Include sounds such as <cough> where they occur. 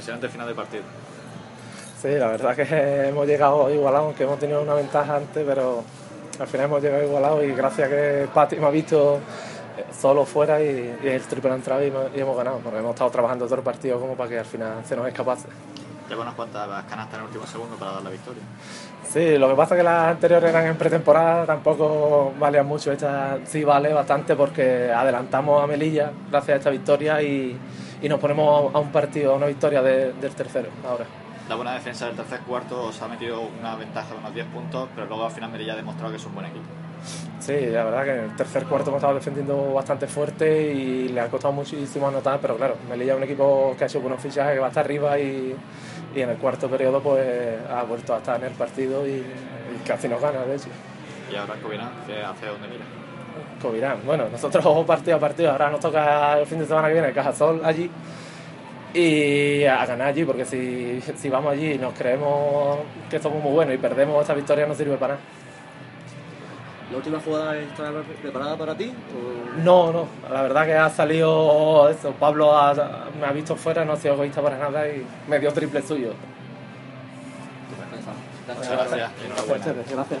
impresionante final de partido. Sí, la verdad que <laughs> hemos llegado igualados, aunque hemos tenido una ventaja antes, pero al final hemos llegado igualados y gracias a que Pati me ha visto eh, solo fuera y, el triple ha entrado y, hemos ganado, porque hemos estado trabajando todo el partido como para que al final se nos escapase. Lleva unas cuantas canastas en el último segundo para dar la victoria. Sí, lo que pasa es que las anteriores eran en pretemporada, tampoco valían mucho. Esta sí vale bastante porque adelantamos a Melilla gracias a esta victoria y, y nos ponemos a un partido, a una victoria del tercero ahora. La buena defensa del tercer cuarto os ha metido una ventaja de unos 10 puntos, pero luego al final Melilla ha demostrado que es un buen equipo. Sí, la verdad que en el tercer cuarto hemos estado defendiendo bastante fuerte y le ha costado muchísimo anotar, pero claro, Melilla es un equipo que ha hecho buenos fichajes, que va hasta arriba y, y, en el cuarto periodo pues ha vuelto a estar en el partido y, casi nos gana, de hecho. ¿Y ahora Covirán hacia dónde mira? Covirán. Bueno, nosotros partido a partido, ahora nos toca el fin de semana que viene Cajasol allí y a ganar allí, porque si, si vamos allí y nos creemos que somos muy buenos y perdemos esta victoria no sirve para nada. ¿La última jugada está preparada para ti? No, no, la verdad que ha salido eso. Pablo me ha visto fuera, no ha sido egoísta para nada y me dio triple suyo. Muchas gracias. gracias.